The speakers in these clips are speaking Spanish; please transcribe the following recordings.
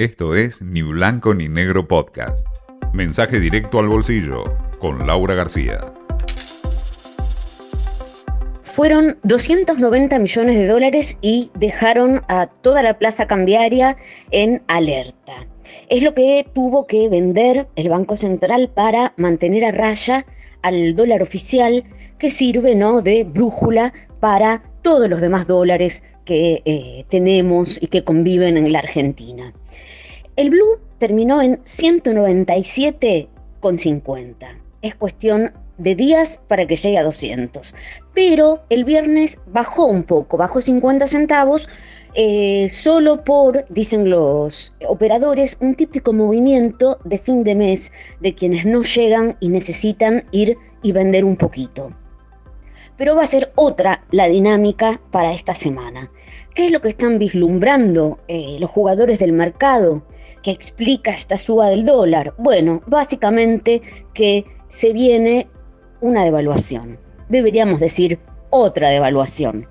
Esto es Ni Blanco ni Negro Podcast. Mensaje directo al bolsillo con Laura García. Fueron 290 millones de dólares y dejaron a toda la plaza cambiaria en alerta. Es lo que tuvo que vender el Banco Central para mantener a raya al dólar oficial que sirve ¿no? de brújula para todos los demás dólares que eh, tenemos y que conviven en la Argentina. El blue terminó en 197,50. Es cuestión de días para que llegue a 200. Pero el viernes bajó un poco, bajó 50 centavos, eh, solo por, dicen los operadores, un típico movimiento de fin de mes de quienes no llegan y necesitan ir y vender un poquito pero va a ser otra la dinámica para esta semana. ¿Qué es lo que están vislumbrando eh, los jugadores del mercado que explica esta suba del dólar? Bueno, básicamente que se viene una devaluación. Deberíamos decir otra devaluación.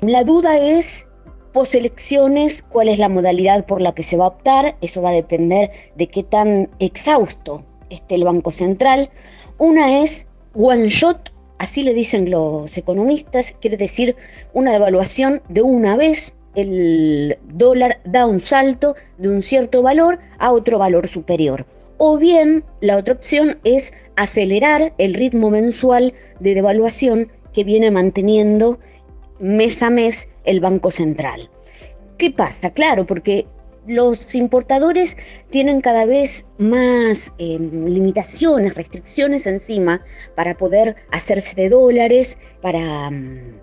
La duda es poselecciones, cuál es la modalidad por la que se va a optar, eso va a depender de qué tan exhausto esté el Banco Central. Una es one shot así le dicen los economistas, quiere decir una devaluación de una vez, el dólar da un salto de un cierto valor a otro valor superior. O bien la otra opción es acelerar el ritmo mensual de devaluación que viene manteniendo mes a mes el Banco Central. ¿Qué pasa? Claro, porque los importadores tienen cada vez más em, limitaciones, restricciones encima para poder hacerse de dólares, para mm,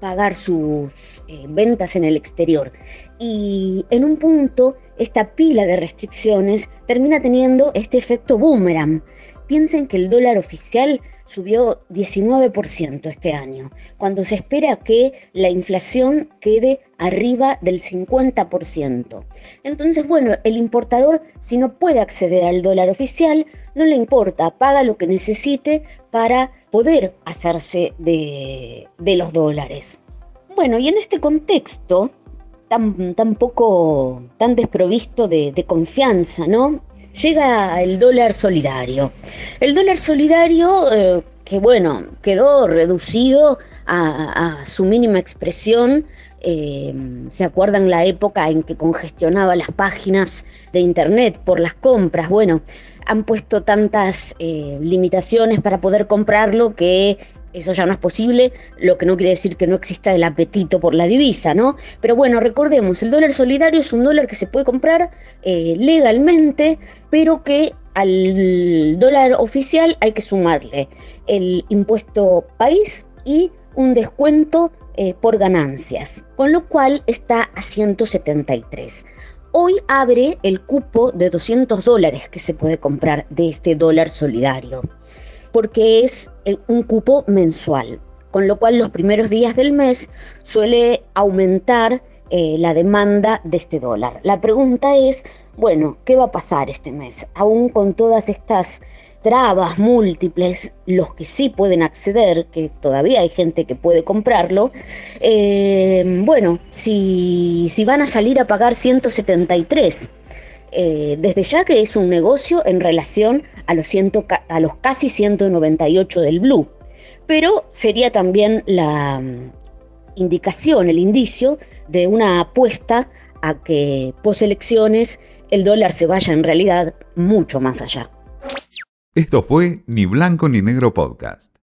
pagar sus eh, ventas en el exterior. Y en un punto, esta pila de restricciones termina teniendo este efecto boomerang. Piensen que el dólar oficial subió 19% este año, cuando se espera que la inflación quede arriba del 50%. Entonces, bueno, el importador, si no puede acceder al dólar oficial, no le importa, paga lo que necesite para poder hacerse de, los dólares. Bueno, y en este contexto, tan, tan poco, tan desprovisto de, de confianza, ¿no? Llega el dólar solidario. El dólar solidario, eh, que bueno, quedó reducido a, su mínima expresión. Eh, ¿Se acuerdan la época en que congestionaba las páginas de Internet por las compras? Bueno, han puesto tantas eh, limitaciones para poder comprarlo que eso ya no es posible, lo que no quiere decir que no exista el apetito por la divisa, ¿no? Pero bueno, recordemos, el dólar solidario es un dólar que se puede comprar eh, legalmente, pero que al dólar oficial hay que sumarle el impuesto país y un descuento eh, por ganancias, con lo cual está a 173. Hoy abre el cupo de 200 dólares que se puede comprar de este dólar solidario porque es eh, un cupo mensual, con lo cual los primeros días del mes suele aumentar eh, la demanda de este dólar. La pregunta es, bueno, ¿qué va a pasar este mes? Aún con todas estas trabas múltiples, los que sí pueden acceder, que todavía hay gente que puede comprarlo, eh, bueno, si, si van a salir a pagar 173 eh, desde ya que es un negocio en relación a los, a los casi 198 del Blue, pero sería también la mm, indicación, el indicio de una apuesta a que poselecciones el dólar se vaya en realidad mucho más allá. Esto fue Ni Blanco ni Negro Podcast.